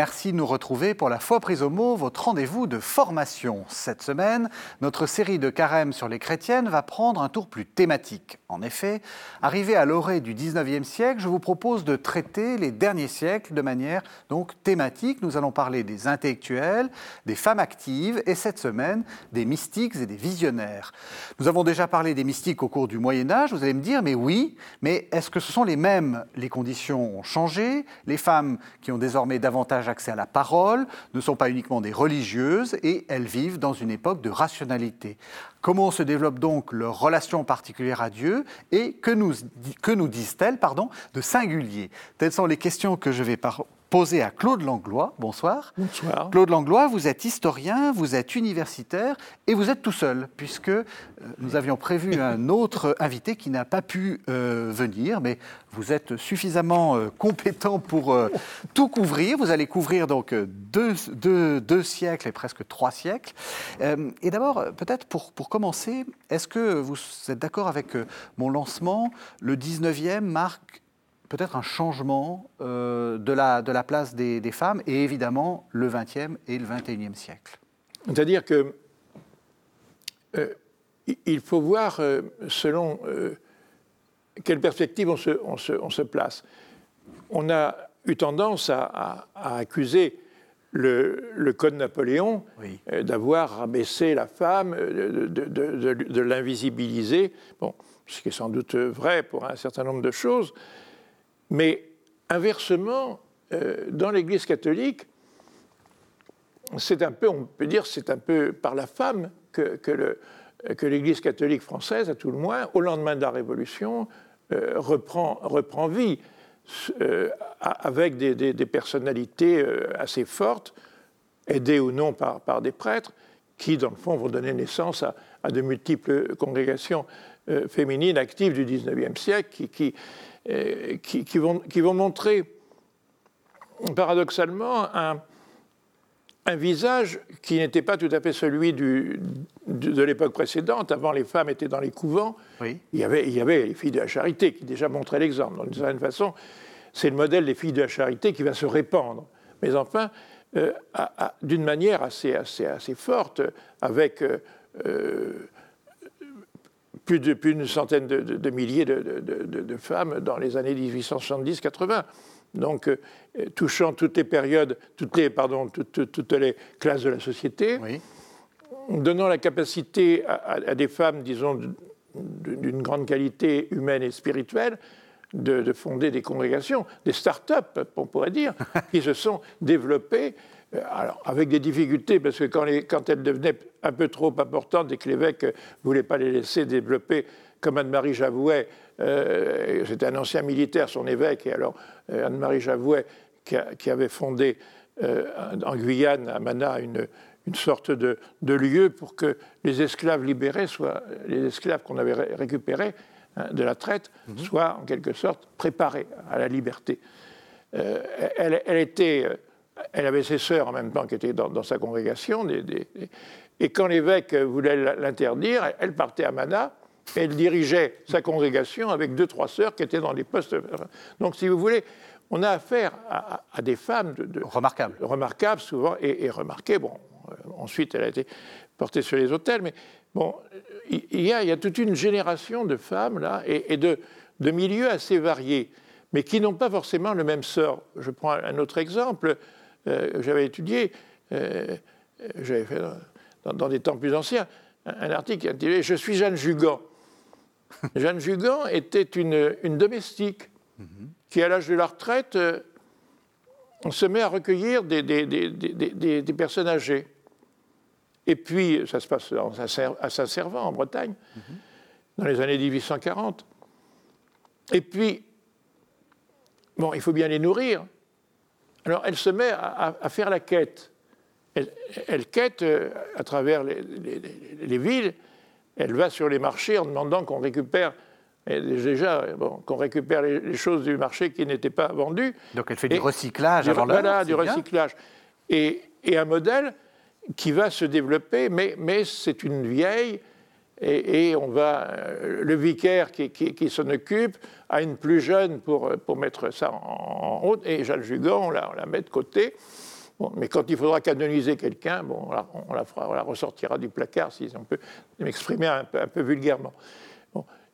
Merci de nous retrouver pour la foi prise au mot, votre rendez-vous de formation. Cette semaine, notre série de carême sur les chrétiennes va prendre un tour plus thématique. En effet, arrivé à l'orée du 19e siècle, je vous propose de traiter les derniers siècles de manière donc thématique. Nous allons parler des intellectuels, des femmes actives et cette semaine des mystiques et des visionnaires. Nous avons déjà parlé des mystiques au cours du Moyen Âge. Vous allez me dire, mais oui, mais est-ce que ce sont les mêmes? Les conditions ont changé. Les femmes qui ont désormais davantage accès à la parole ne sont pas uniquement des religieuses et elles vivent dans une époque de rationalité. Comment se développe donc leur relation particulière à Dieu? Et que nous, disent-elles de singulier? Telles sont les questions que je vais par posé à Claude Langlois. Bonsoir. Bonsoir. Claude Langlois, vous êtes historien, vous êtes universitaire et vous êtes tout seul, puisque euh, nous avions prévu un autre invité qui n'a pas pu euh, venir, mais vous êtes suffisamment euh, compétent pour tout couvrir. Vous allez couvrir donc deux, deux, siècles et presque trois siècles. et d'abord, peut-être pour, pour commencer, est-ce que vous êtes d'accord avec mon lancement Le 19e marque peut-être un changement euh, de, la, de la place des, femmes et évidemment le XXe et le XXIe siècle. C'est-à-dire que euh, il faut voir euh, selon quelle perspective on se, on, se, on se, place. On a eu tendance à, accuser le, le, Code Napoléon d'avoir rabaissé la femme, de, de, de l'invisibiliser, bon, ce qui est sans doute vrai pour un certain nombre de choses, mais inversement, euh, dans l'Église catholique, c'est un peu, on peut dire, c'est un peu par la femme que, l'Église catholique française, à tout le moins, au lendemain de la Révolution, euh, reprend, vie euh, avec des, personnalités assez fortes, aidées ou non par, des prêtres, qui, dans le fond, vont donner naissance à, de multiples congrégations féminines actives du XIXe siècle, qui, euh, qui, vont, qui, vont, montrer paradoxalement un, un visage qui n'était pas tout à fait celui du, de, l'époque précédente. Avant, les femmes étaient dans les couvents. Il, y avait, il y avait les filles de la charité qui déjà montraient l'exemple. D'une certaine façon, c'est le modèle des filles de la charité qui va se répandre. Mais enfin, euh, d'une manière assez, assez, assez forte, avec euh, plus d'une centaine de, milliers de, femmes dans les années 1870-80. Donc, euh, touchant toutes les périodes, toutes les, pardon, toutes, les classes de la société, donnant la capacité à, des femmes, disons, d'une grande qualité humaine et spirituelle, de, fonder des congrégations, des start-up, on pourrait dire, qui se sont développées alors, avec des difficultés, parce que quand, quand, elles devenaient un peu trop importantes et que l'évêque ne voulait pas les laisser développer, comme Anne-Marie Javouet, euh, c'était un ancien militaire, son évêque, et alors euh, Anne-Marie Javouet, qui, avait fondé en Guyane, à Mana, une, une sorte de, lieu pour que les esclaves libérés soient, les esclaves qu'on avait récupérés hein, de la traite, mhm. soient en quelque sorte préparés à la liberté. elle, elle, était elle avait ses sœurs en même temps qui étaient dans, sa congrégation. et quand l'évêque voulait l'interdire, elle partait à Mana et elle dirigeait sa congrégation avec deux, trois sœurs qui étaient dans les postes. Donc, si vous voulez, on a affaire à, des femmes de, remarquables. remarquables souvent et, remarquées. Bon, euh, ensuite, elle a été portée sur les hôtels, mais bon, il y a, il y a toute une génération de femmes là et, de, de milieux assez variés, mais qui n'ont pas forcément le même sort. Je prends un autre exemple. Euh, j'avais étudié, euh, j'avais fait dans, des temps plus anciens, un, article intitulé Je suis Jeanne Jugan. Jeanne Jugan était une, domestique qui, à l'âge de la retraite, euh, se met à recueillir des, des, personnes âgées. Et puis, ça se passe à Saint-Servant, en Bretagne, dans les années 1840. Et puis, bon, il faut bien les nourrir. Alors elle se met à, faire la quête. Elle, quête euh, à travers les, villes, elle va sur les marchés en demandant qu'on récupère déjà qu'on récupère les, choses du marché qui n'étaient pas vendues. Donc elle fait du recyclage avant l'heure. Voilà, du recyclage. Et, un modèle qui va se développer, mais, mais c'est une vieille et, on va, euh, le vicaire qui, s'en occupe a une plus jeune pour, pour mettre ça en, route, et Jeanne Jugan, on la, met de côté. mais quand il faudra canoniser quelqu'un, bon, on la, on la ressortira du placard, si on peut m'exprimer un peu, vulgairement.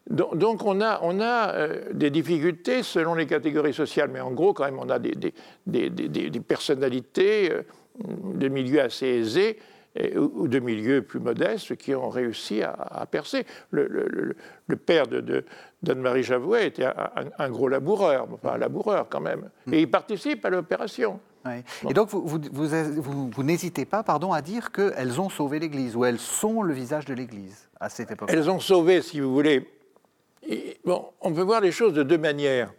Donc on a, on a euh, des difficultés selon les catégories sociales, mais en gros quand même on a des, des, des, personnalités euh, de milieux assez aisés ou de milieux plus modestes qui ont réussi à, percer. Le, le, père de, d'Anne-Marie Javouet était un, gros laboureur, enfin un laboureur quand même, mm. et il participe à l'opération. Et donc vous, vous, vous, vous n'hésitez pas pardon, à dire qu'elles ont sauvé l'Église, ou elles sont le visage de l'Église à cette époque. Elles ont sauvé, si vous voulez, bon, on peut voir les choses de deux manières.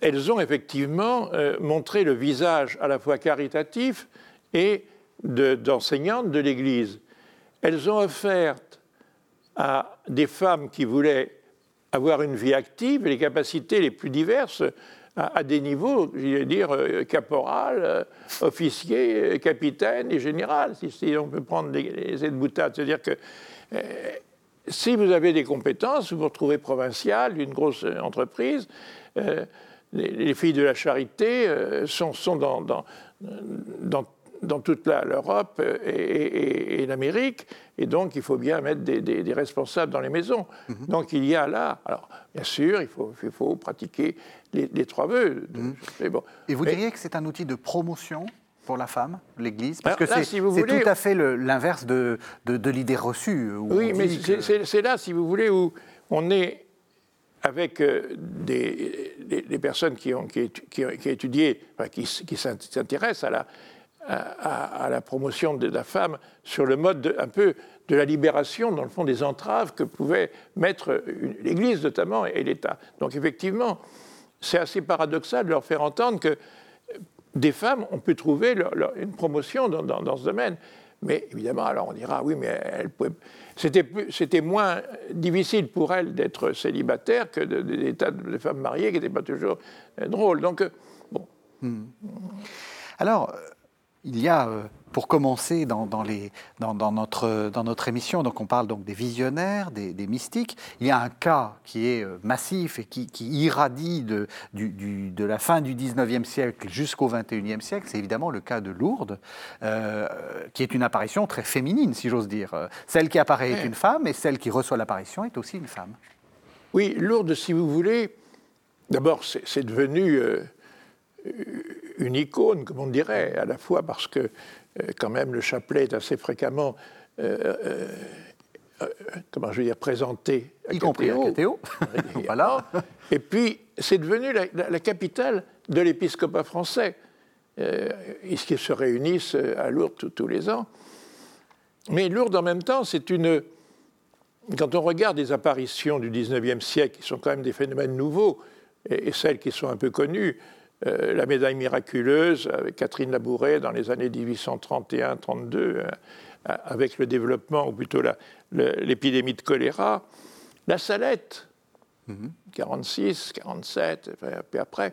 Elles ont effectivement euh, montré le visage à la fois caritatif et d'enseignante de, l'Église. Elles ont offert à des femmes qui voulaient avoir une vie active les capacités les plus diverses à, des niveaux, je vais dire, euh, caporal, euh, officier, capitaine et général, si, on peut prendre les, les aides-boutades. C'est-à-dire que si vous avez des compétences, vous vous retrouvez provincial d'une grosse entreprise. Euh, les, filles de la charité euh, sont, dans, dans, toute l'Europe et, l'Amérique, et donc il faut bien mettre des, responsables dans les maisons. Mhm. Donc il y a là, alors bien sûr, il faut, il faut pratiquer les, trois vœux. Mhm. Et vous diriez que c'est un outil de promotion pour la femme, l'Église? Parce que c'est tout à fait l'inverse de, de, l'idée reçue. Oui, mais c'est là, si vous voulez, où on est avec euh, des, des, personnes qui ont, qui, qui, qui étudié, qui, qui s'intéressent à la, à, la promotion de la femme sur le mode un peu de la libération, dans le fond, des entraves que pouvait mettre l'Église notamment et l'État. Donc effectivement, c'est assez paradoxal de leur faire entendre que des femmes, on peut trouver une promotion dans, ce domaine. Mais évidemment, alors on dira, oui, mais c'était moins difficile pour elles d'être célibataires que des de, femmes mariées qui n'étaient pas toujours euh, drôles. Donc, euh, bon. Hmm. Alors, il y a, euh, pour commencer dans, les, dans, notre, dans notre émission, donc on parle donc des visionnaires, des, mystiques, il y a un cas qui est euh, massif et qui, irradie de, du, de la fin du 19e siècle jusqu'au 21e siècle, c'est évidemment le cas de Lourdes, euh, qui est une apparition très féminine, si j'ose dire. Celle qui apparaît est une femme et celle qui reçoit l'apparition est aussi une femme. Oui, Lourdes, si vous voulez, d'abord c'est devenu une icône, comme on dirait, à la fois parce que euh, quand même le chapelet est assez fréquemment, euh, euh, comment je veux dire, présenté à Y compris à Catéo. voilà. Et puis, c'est devenu la, capitale de l'épiscopat français. ils se réunissent à Lourdes tous les ans. Mais Lourdes, en même temps, c'est une... Quand on regarde les apparitions du 19e siècle, qui sont quand même des phénomènes nouveaux, et celles qui sont un peu connues, euh, la médaille miraculeuse avec Catherine Labouret dans les années 1831-32, euh, avec le développement, ou plutôt l'épidémie de choléra. La Salette, 46, 47, puis après.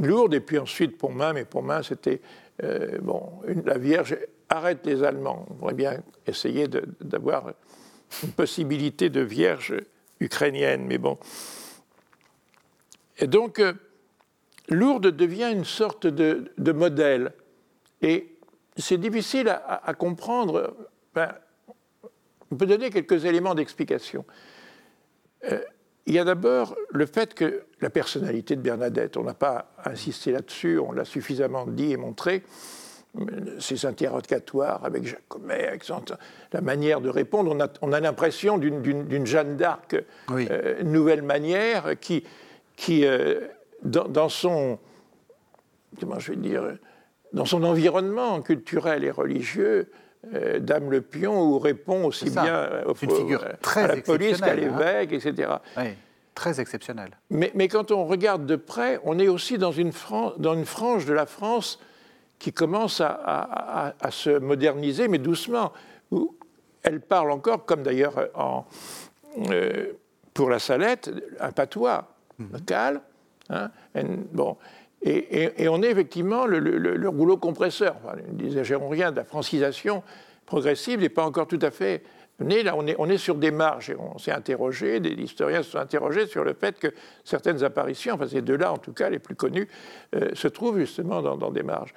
Lourde, et puis ensuite Pontmain, mais Pontmain, c'était. Euh, bon, la Vierge arrête les Allemands. On pourrait bien essayer d'avoir une possibilité de Vierge ukrainienne, mais bon. Et donc, Lourdes devient une sorte de, modèle. Et c'est difficile à, comprendre. on peut donner quelques éléments d'explication. Euh, il y a d'abord le fait que la personnalité de Bernadette, on n'a pas insisté là-dessus, on l'a suffisamment dit et montré, ses interrogatoires avec Jacomet, avec la manière de répondre, on a, l'impression d'une Jeanne d'Arc, euh, nouvelle manière, qui, qui euh, dans, son, comment je vais dire, dans son environnement culturel et religieux, euh, Dame Le Pion où répond aussi bien au, figure très à la police qu'à hein. l'évêque, etc. Oui, très exceptionnel. Mais, mais, quand on regarde de près, on est aussi dans une, dans une frange de la France qui commence à, à, à, se moderniser, mais doucement. Où elle parle encore, comme d'ailleurs euh, pour la Salette, un patois mhm. local. Hein, bon. Et, on est effectivement le, rouleau compresseur, enfin, n'exagérons rien, de la francisation progressive n'est pas encore tout à fait là, on est, on est sur des marges et on s'est interrogé, des historiens se sont interrogés sur le fait que certaines apparitions, enfin ces deux-là en tout cas, les plus connues, euh, se trouvent justement dans, des marges.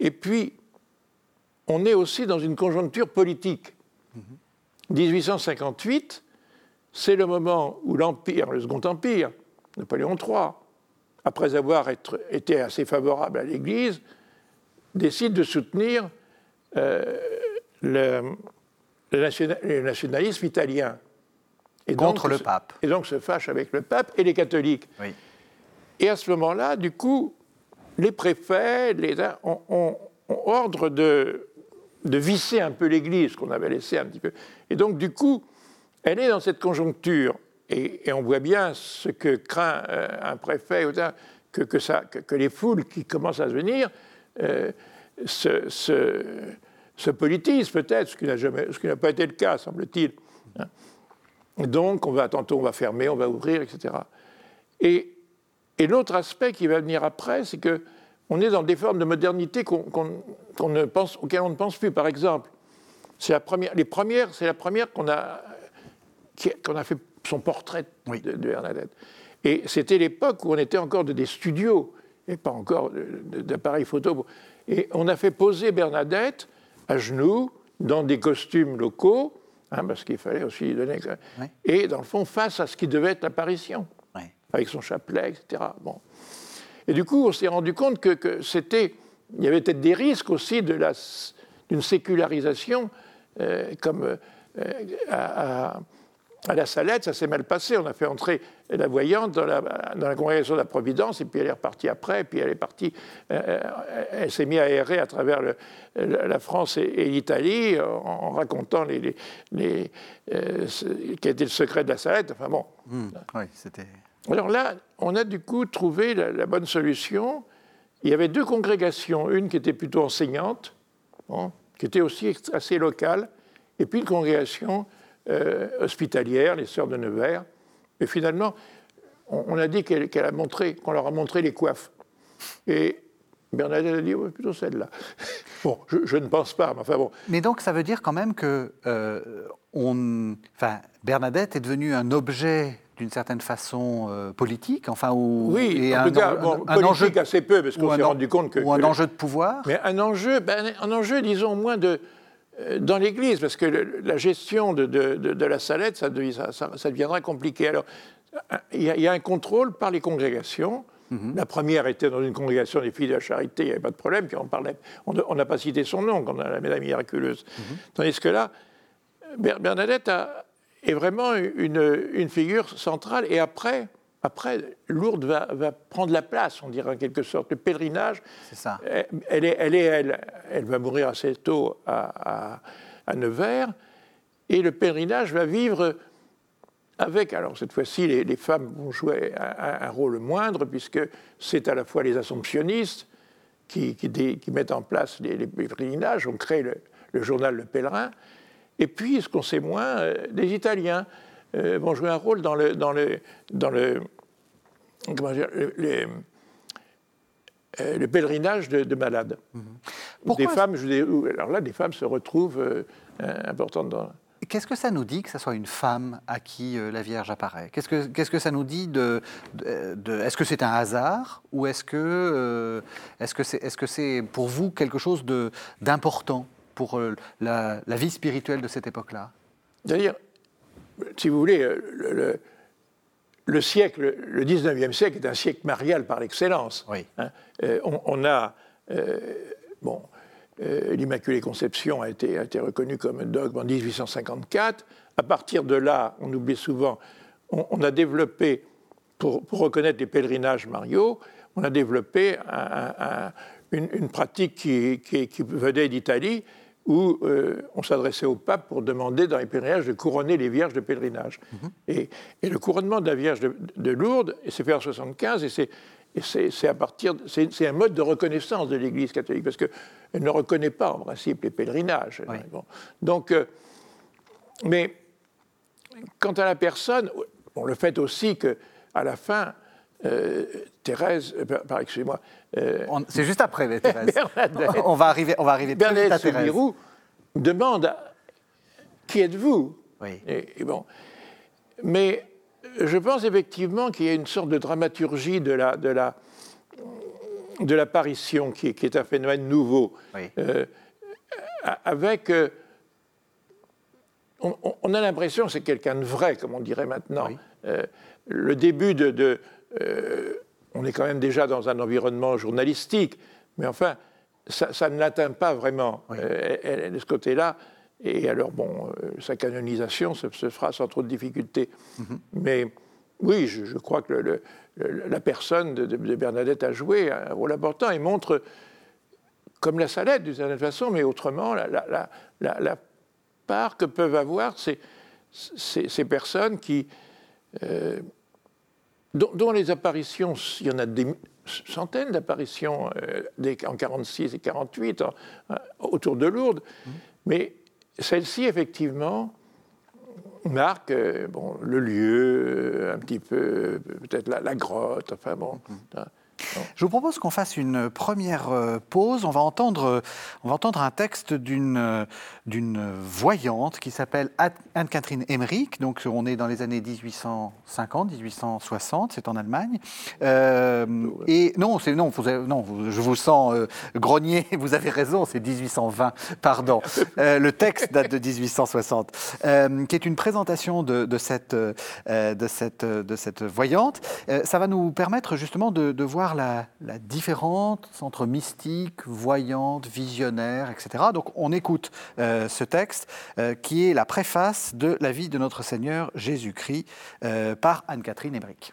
Et puis, on est aussi dans une conjoncture politique. 1858, c'est le moment où l'Empire, le Second Empire, Napoléon III, après avoir été assez favorable à l'Église, décide de soutenir euh, le, le, nationalisme italien. Et Contre le pape. Et donc se fâche avec le pape et les catholiques. Et à ce moment-là, du coup, les préfets les, ont, ordre de, de visser un peu l'Église, qu'on avait laissé un petit peu. Et donc, du coup, elle est dans cette conjoncture. Et, on voit bien ce que craint euh, un préfet, que, que, les foules qui commencent à venir euh, se, se politisent peut-être, ce qui n'a pas été le cas, semble-t-il. Donc, on va tantôt on va fermer, on va ouvrir, etc. Et, l'autre aspect qui va venir après, c'est que on est dans des formes de modernité qu'on, ne pense, auxquelles on ne pense plus. Par exemple, c'est la première, première qu'on a, qu'on a fait son portrait de, Bernadette. Et c'était l'époque où on était encore de des studios et pas encore d'appareils photo. Et on a fait poser Bernadette à genoux, dans des costumes locaux, hein, parce qu'il fallait aussi lui donner. Et dans le fond, face à ce qui devait être l'apparition, avec son chapelet, etc. Bon. Et du coup, on s'est rendu compte que, c'était. Il y avait peut-être des risques aussi d'une sécularisation, euh, comme euh, à à la Salette, ça s'est mal passé. On a fait entrer la voyante dans la, dans la, congrégation de la Providence, et puis elle est repartie après, et puis elle est partie, euh, euh, elle s'est mise à errer à travers la France et, l'Italie en, racontant les, les, euh, était le secret de la Salette. Enfin bon. Mmh, oui, c'était. Alors là, on a du coup trouvé la, la, bonne solution. Il y avait deux congrégations, une qui était plutôt enseignante, qui était aussi assez locale, et puis une congrégation euh, hospitalières, les sœurs de Nevers. Et finalement, on, a dit qu'elle a montré, qu'on leur a montré les coiffes. Et Bernadette a dit, oui, plutôt celle-là. bon, je, ne pense pas, mais enfin bon. Mais donc, ça veut dire quand même que euh, on, enfin, Bernadette est devenue un objet d'une certaine façon euh, politique, enfin, ou, oui, en tout cas, un, enjeu assez peu, parce qu'on s'est rendu compte que... Ou un enjeu de pouvoir Mais un enjeu, ben, un enjeu, disons, moins de, dans l'Église, parce que la gestion de, de, la salette, ça, ça, ça, deviendra compliqué. Alors, il y, a, un contrôle par les congrégations. Mhm. La première était dans une congrégation des filles de la charité, il n'y avait pas de problème, on parlait, on n'a pas cité son nom quand on a la médaille miraculeuse. Mhm. Tandis que là, Bernadette est vraiment une, une, figure centrale. Et après, après, Lourdes va, prendre la place, on dirait en quelque sorte. Le pèlerinage, ça. Elle, est, elle, est, elle, elle, va mourir assez tôt à, Nevers, et le pèlerinage va vivre avec, alors cette fois-ci, les, femmes vont jouer un, rôle moindre, puisque c'est à la fois les assomptionnistes qui, mettent en place les, pèlerinages, on crée le, journal Le Pèlerin, et puis, ce qu'on sait moins, euh, des Italiens. Euh, vont jouer un rôle dans le, euh, pèlerinage de, malades. Mm-hmm. Des femmes, alors là, des femmes se retrouvent euh, importantes dans. Qu'est-ce que ça nous dit que ce soit une femme à qui la Vierge apparaît? Qu'est-ce que qu'est-ce que ça nous dit de, de, Est-ce que c'est un hasard ou est-ce que est-ce que c'est est-ce que c'est pour vous quelque chose de d'important pour la, la, vie spirituelle de cette époque-là? D'ailleurs, si vous voulez, euh, le, siècle, le 19e siècle est un siècle marial par excellence. Hein. Euh, on, a, euh, bon, l'Immaculée Conception a été, a été reconnue comme un dogme en 1854. À partir de là, on oublie souvent, on, a développé, pour, reconnaître les pèlerinages mariaux, on a développé une, pratique qui, qui, qui venait d'Italie, où euh, on s'adressait au pape pour demander dans les pèlerinages de couronner les vierges de pèlerinage. Mhm. et, le couronnement de la Vierge de, Lourdes, c'est fait en 75, et c'est à partir, c'est un mode de reconnaissance de l'Église catholique parce qu'elle ne reconnaît pas en principe les pèlerinages. Donc, euh, mais quant à la personne, on le fait aussi que à la fin, euh, Thérèse, euh, excusez-moi. Euh, c'est juste après, Thérèse. on va arriver, on va arriver Bernadette à Thérèse. demande Qui êtes-vous? Et, bon. Mais je pense effectivement qu'il y a une sorte de dramaturgie de la, de la, de l'apparition qui, est un phénomène nouveau, euh, avec euh, on, a l'impression que c'est quelqu'un de vrai, comme on dirait maintenant. Euh, le début de, on est quand même déjà dans un environnement journalistique, mais enfin, ça, ne l'atteint pas vraiment. De ce côté-là. Et alors, bon, sa canonisation se, fera sans trop de difficultés. Mm-hmm. Mais oui, je, crois que le, la personne de, Bernadette a joué un rôle important et montre, comme la salette d'une certaine façon, mais autrement, la, part que peuvent avoir ces, ces, personnes qui, euh, dont, les apparitions, il y en a des centaines d'apparitions euh, en 46 et 48 autour de Lourdes, mmh. mais celle-ci, effectivement, marque euh, bon, le lieu, euh, un petit peu, peut-être la, grotte, enfin bon. Mm-hmm. Je vous propose qu'on fasse une première euh, pause. On va entendre, on va entendre un texte d'une voyante qui s'appelle Anne-Catherine Emmerich. Donc, on est dans les années 1850, 1860, c'est en Allemagne. Euh, et non, non, non, je vous sens euh, grogner. Vous avez raison, c'est 1820. Pardon. le texte date de 1860, qui est une présentation de, de cette, de cette, de cette voyante. ça va nous permettre justement de voir la, différence entre mystique, voyante, visionnaire, etc. Donc on écoute euh, ce texte euh, qui est la préface de la vie de notre Seigneur Jésus-Christ euh, par Anne-Catherine Emmerich.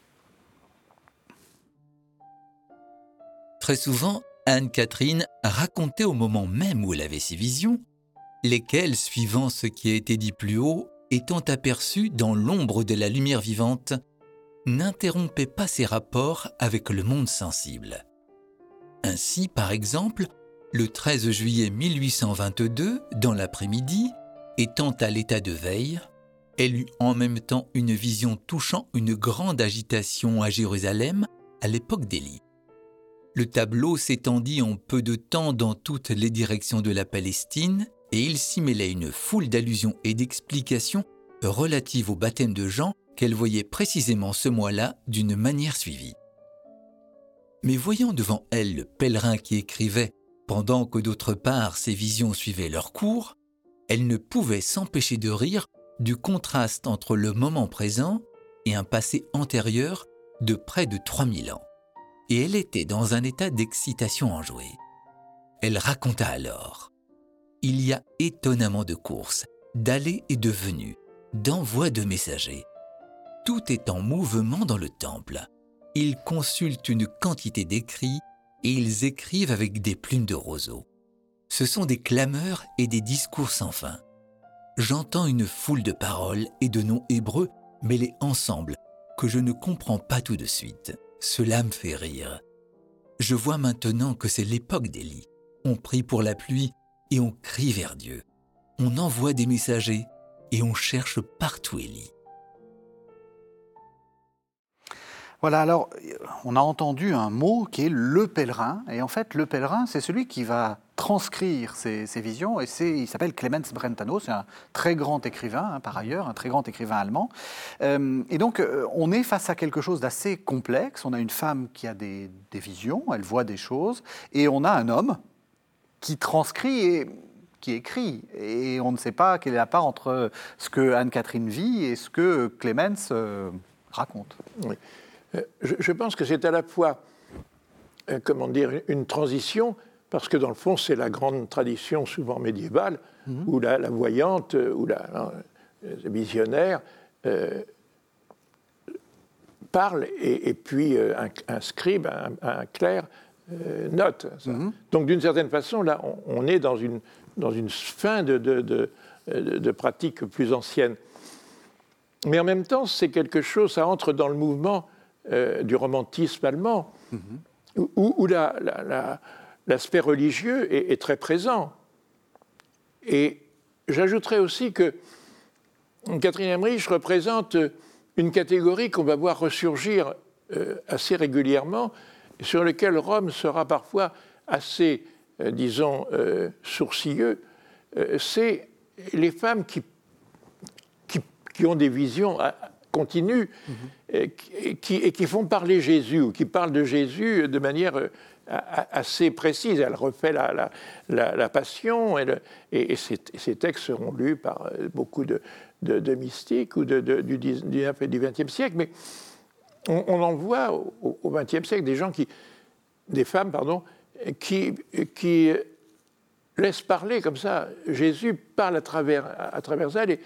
Très souvent, Anne-Catherine racontait au moment même où elle avait ses visions, lesquelles, suivant ce qui a été dit plus haut, étant aperçues dans l'ombre de la lumière vivante, n'interrompait pas ses rapports avec le monde sensible. Ainsi, par exemple, le 13 juillet 1822, dans l'après-midi, étant à l'état de veille, elle eut en même temps une vision touchant une grande agitation à Jérusalem à l'époque d'Élie. Le tableau s'étendit en peu de temps dans toutes les directions de la Palestine et il s'y mêlait une foule d'allusions et d'explications relatives au baptême de Jean qu'elle voyait précisément ce mois-là d'une manière suivie. Mais voyant devant elle le pèlerin qui écrivait pendant que d'autre part ses visions suivaient leur cours, elle ne pouvait s'empêcher de rire du contraste entre le moment présent et un passé antérieur de près de 3000 ans. Et elle était dans un état d'excitation enjouée. Elle raconta alors Il y a étonnamment de courses, d'allées et de venues, d'envois de messagers, tout est en mouvement dans le temple. Ils consultent une quantité d'écrits et ils écrivent avec des plumes de roseau. Ce sont des clameurs et des discours sans fin. J'entends une foule de paroles et de noms hébreux mêlés ensemble que je ne comprends pas tout de suite. Cela me fait rire. Je vois maintenant que c'est l'époque d'Élie. On prie pour la pluie et on crie vers Dieu. On envoie des messagers et on cherche partout Élie. Voilà, alors on a entendu un mot qui est le pèlerin, et en fait le pèlerin c'est celui qui va transcrire ces, visions, et il s'appelle Clemens Brentano, c'est un très grand écrivain hein, par ailleurs, un très grand écrivain allemand. Euh, et donc euh, on est face à quelque chose d'assez complexe, on a une femme qui a des, visions, elle voit des choses, et on a un homme qui transcrit et qui écrit, et on ne sait pas quelle est la part entre ce que Anne-Catherine vit et ce que Clemens euh, raconte. Oui. Euh, je, pense que c'est à la fois, euh, comment dire, une transition, parce que dans le fond, c'est la grande tradition souvent médiévale, mhm. où la, voyante, euh, ou la, visionnaire parle, et, puis un, scribe, un, clerc, note. Mhm. Donc d'une certaine façon, là, on, est dans une, dans une fin de, de, de, de pratiques plus anciennes. Mais en même temps, c'est quelque chose, ça entre dans le mouvement euh, du romantisme allemand, où, l'aspect religieux est, très présent. Et j'ajouterais aussi que Catherine Emmerich représente une catégorie qu'on va voir ressurgir euh, assez régulièrement, sur laquelle Rome sera parfois assez, euh, disons, sourcilleux, c'est les femmes qui qui ont des visions continues mhm. Et, qui, et, qui, font parler Jésus, ou qui parlent de Jésus de manière assez précise. Elle refait la, la, passion, et, ces, textes seront lus par beaucoup de, de, mystiques ou de, du 19 et du 20e siècle. Mais on, en voit au XXe siècle des gens qui, des femmes, pardon, qui, qui laissent parler comme ça. Jésus parle à travers, à travers elles.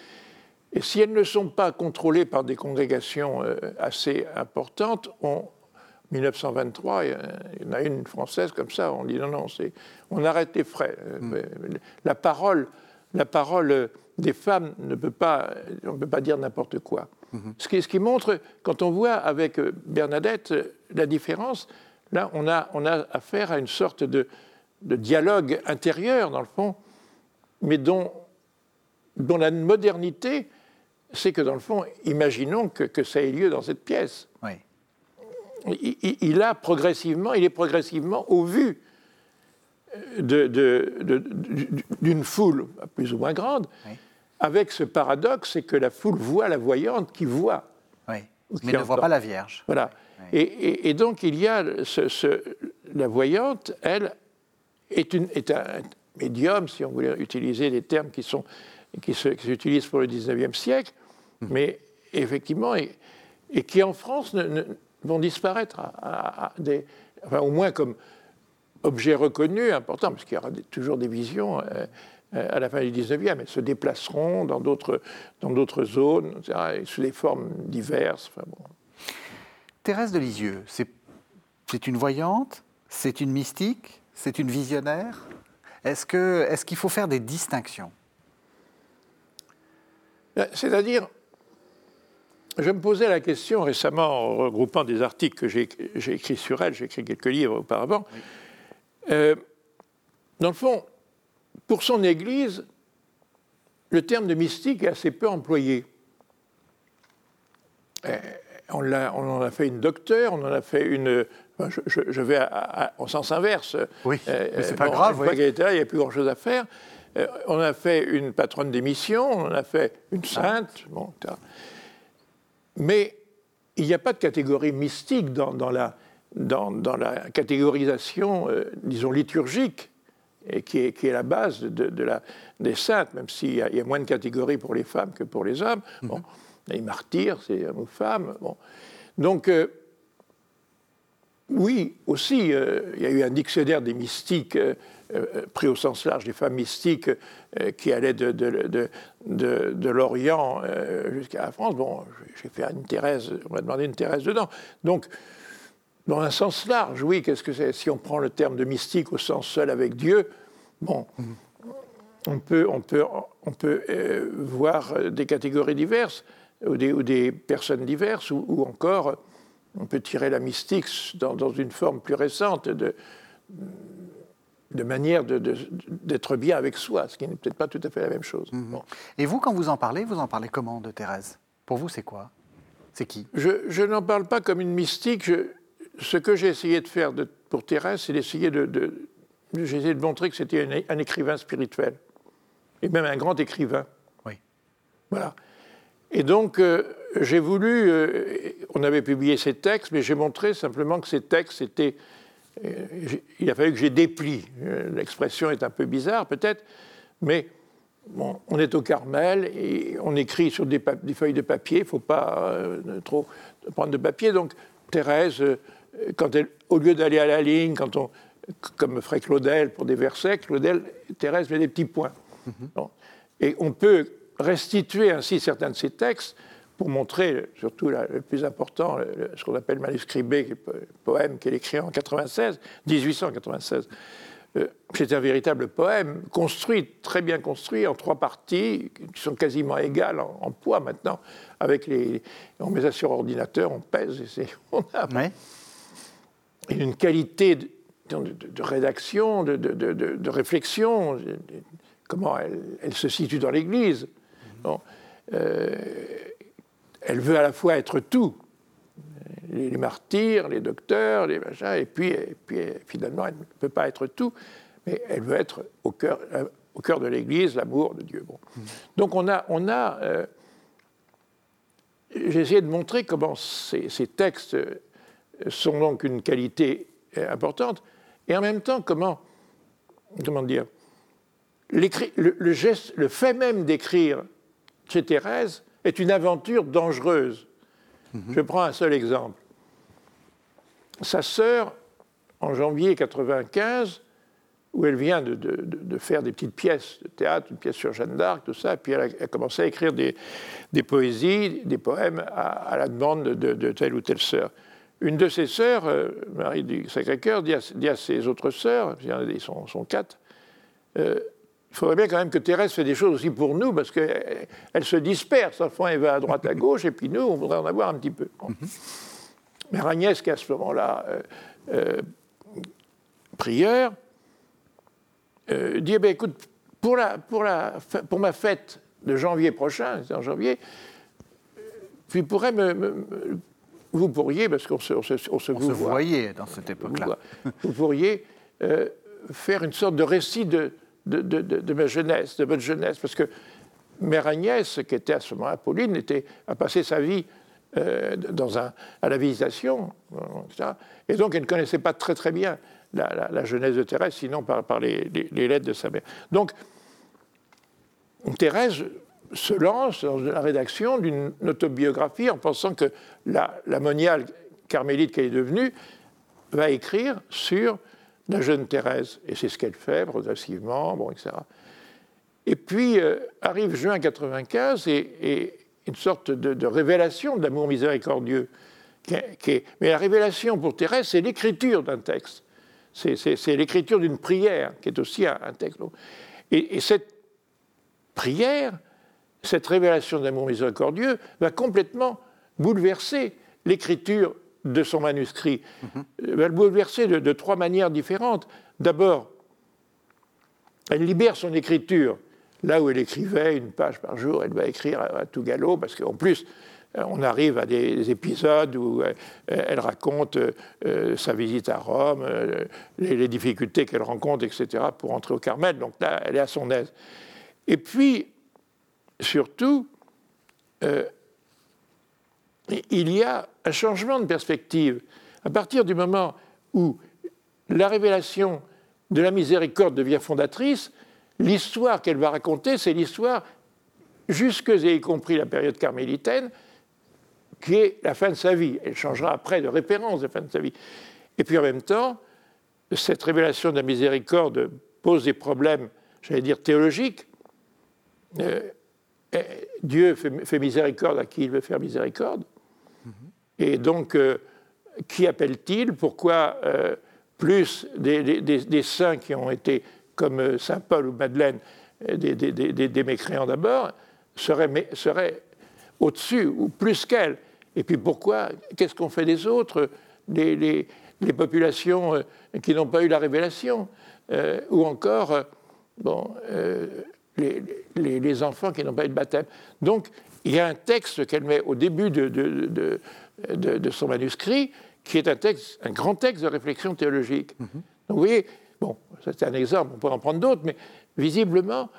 Et si elles ne sont pas contrôlées par des congrégations euh, assez importantes, en 1923, il y en a une française comme ça, on dit non, non, on arrête les frais. Mm. La parole, la parole des femmes ne peut pas, on ne peut pas dire n'importe quoi. Mm-hmm. Ce, qui, ce, qui, montre, quand on voit avec Bernadette la différence, là, on a, on a affaire à une sorte de, de dialogue intérieur, dans le fond, mais dont, dont la modernité, c'est que, dans le fond, imaginons que, que, ça ait lieu dans cette pièce. Oui. Il, a progressivement, il est progressivement au vu d'une de, foule plus ou moins grande, avec ce paradoxe, c'est que la foule voit la voyante qui voit. Oui. Mais ne voit pas la Vierge. Voilà. Et, et, donc il y a ce, ce, la voyante, elle, est, une, est un médium, si on voulait utiliser des termes qui, sont, qui s'utilisent pour le 19e siècle. mais effectivement, et, et, qui en France ne, vont disparaître, à, des, enfin, au moins comme objet reconnu important, parce qu'il y aura toujours des visions euh, euh, à la fin du 19e, elles se déplaceront dans d'autres, dans d'autres zones, sous des formes diverses. Enfin, bon. Thérèse de Lisieux, c'est, c'est une voyante, c'est une mystique, c'est une visionnaire? Est-ce, que, est-ce qu'il faut faire des distinctions? Ben, C'est-à-dire, je me posais la question récemment en regroupant des articles que j'ai, écrits sur elle, j'ai écrit quelques livres auparavant. Euh, dans le fond, pour son Église, le terme de mystique est assez peu employé. Euh, on, on, en a fait une docteur, on en a fait une je, vais en sens inverse. Oui, euh, mais c'est pas grave. il n'y a plus grand-chose à faire. On a fait une patronne d'émission, on a fait une sainte. Bon, mais il n'y a pas de catégorie mystique dans, la, dans, la, catégorisation, euh, disons, liturgique, et qui, est, qui est la base de, la, des saintes, même s'il y, a moins de catégories pour les femmes que pour les hommes. Bon, mhm. les martyrs, c'est hommes ou femmes. Bon. Donc, oui, aussi, euh, il y a eu un dictionnaire des mystiques euh, euh, pris au sens large des femmes mystiques qui allait de, l'Orient jusqu'à la France. Bon, j'ai fait une Thérèse, on m'a demandé une Thérèse dedans. Donc, dans un sens large, oui, qu'est-ce que c'est? Si on prend le terme de mystique au sens seul avec Dieu, bon, on peut, voir des catégories diverses ou des, ou des personnes diverses ou encore on peut tirer la mystique dans, une forme plus récente de, de manière d'être bien avec soi, ce qui n'est peut-être pas tout à fait la même chose. Mhm. Et vous, quand vous en parlez, vous en parlez comment de Thérèse? Pour vous, c'est quoi? C'est qui? Je, n'en parle pas comme une mystique. ce que j'ai essayé de faire pour Thérèse, c'est d'essayer de, j'ai essayé de montrer que c'était un, écrivain spirituel, et même un grand écrivain. Oui. Voilà. Et donc, euh, j'ai voulu, euh, on avait publié ces textes, mais j'ai montré simplement que ces textes étaient, il a fallu que j'ai déplie. L'expression est un peu bizarre peut-être, mais bon, on est au Carmel et on écrit sur des, feuilles de papier, il ne faut pas trop prendre de papier. Donc, Thérèse, quand elle, au lieu d'aller à la ligne, quand on, comme ferait Claudel pour des versets, Claudel, Thérèse met des petits points. Mm-hmm. Et on peut restituer ainsi certains de ces textes pour montrer, surtout le plus important, ce qu'on appelle le manuscrit B, le poème qu'elle écrit en 96, 1896. Euh, c'est un véritable poème construit, très bien construit, en trois parties, qui sont quasiment égales en, poids maintenant. Avec les, on met ça sur ordinateur, on pèse, et on a une qualité de, rédaction, de, réflexion, comment elle, elle, se situe dans l'Église. Euh, elle veut à la fois être tout, les, martyrs, les docteurs, les machins, et puis, et puis finalement, elle ne peut pas être tout, mais elle veut être au cœur, cœur de l'Église, l'amour de Dieu. Donc on a, on a euh, j'ai essayé de montrer comment ces, textes sont donc une qualité importante, et en même temps comment, comment dire, le, geste, le fait même d'écrire chez Thérèse est une aventure dangereuse. Je prends un seul exemple. Sa sœur, en janvier 1995, où elle vient de, faire des petites pièces de théâtre, une pièce sur Jeanne d'Arc, tout ça, puis elle a, commencé à écrire des, poésies, des poèmes à, la demande de, telle ou telle sœur. Une de ses sœurs, euh, Marie du Sacré-Cœur, dit, à ses autres sœurs, ils sont, sont quatre, euh, il faudrait bien quand même que Thérèse fait des choses aussi pour nous, parce qu'elle se disperse. Enfin, elle va à droite, à gauche, et puis nous, on voudrait en avoir un petit peu. Mais Agnès, qui à ce moment-là, euh, euh, prieur, euh, dit eh bien, écoute, pour, la, pour, la, pour ma fête de janvier prochain, c'est en janvier, puis pourrais me, vous pourriez, parce qu'on se, on se, on se, on vous voyait dans cette époque-là, vous, pourriez faire une sorte de récit de, de, ma jeunesse, de votre jeunesse, parce que Mère Agnès, qui était à ce moment-là Pauline, était, a passé sa vie euh, dans un, à la visitation, etc. Et donc elle ne connaissait pas très très bien la, jeunesse de Thérèse, sinon par, par les, lettres de sa mère. Donc Thérèse se lance dans la rédaction d'une autobiographie en pensant que la, la moniale carmélite qu'elle est devenue va écrire sur la jeune Thérèse. Et c'est ce qu'elle fait progressivement, bon, etc. Et puis euh, arrive juin 95 et, une sorte de, révélation de l'amour miséricordieux. Mais la révélation pour Thérèse, c'est l'écriture d'un texte. C'est l'écriture d'une prière, qui est aussi un, texte. Et, et, cette prière, cette révélation de l'amour miséricordieux, va complètement bouleverser l'écriture de son manuscrit mhm. va le bouleverser de, trois manières différentes. D'abord, elle libère son écriture. Là où elle écrivait une page par jour, elle va écrire à, tout galop, parce qu'en plus, on arrive à des épisodes où euh, elle, raconte euh, sa visite à Rome, euh, les, difficultés qu'elle rencontre, etc., pour entrer au Carmel. Donc là, elle est à son aise. Et puis, surtout, il y a un changement de perspective. À partir du moment où la révélation de la miséricorde devient fondatrice, l'histoire qu'elle va raconter, c'est l'histoire, jusque et y compris la période carmélitaine, qui est la fin de sa vie. Elle changera après de référence de la fin de sa vie. Et puis en même temps, cette révélation de la miséricorde pose des problèmes, j'allais dire, théologiques. Euh, Dieu fait, miséricorde à qui il veut faire miséricorde. Et donc, euh, qui appelle-t-il? Pourquoi euh, plus des, saints qui ont été, comme euh, Saint Paul ou Madeleine, des, mécréants d'abord, seraient, au-dessus ou plus qu'elle Et puis pourquoi Qu'est-ce qu'on fait des autres les, populations qui n'ont pas eu la révélation? Ou encore, bon, les, enfants qui n'ont pas eu de baptême. Donc, il y a un texte qu'elle met au début de, son manuscrit, qui est un, texte, un grand texte de réflexion théologique. Mhm. Donc vous voyez, bon, c'est un exemple, on pourrait en prendre d'autres, mais visiblement,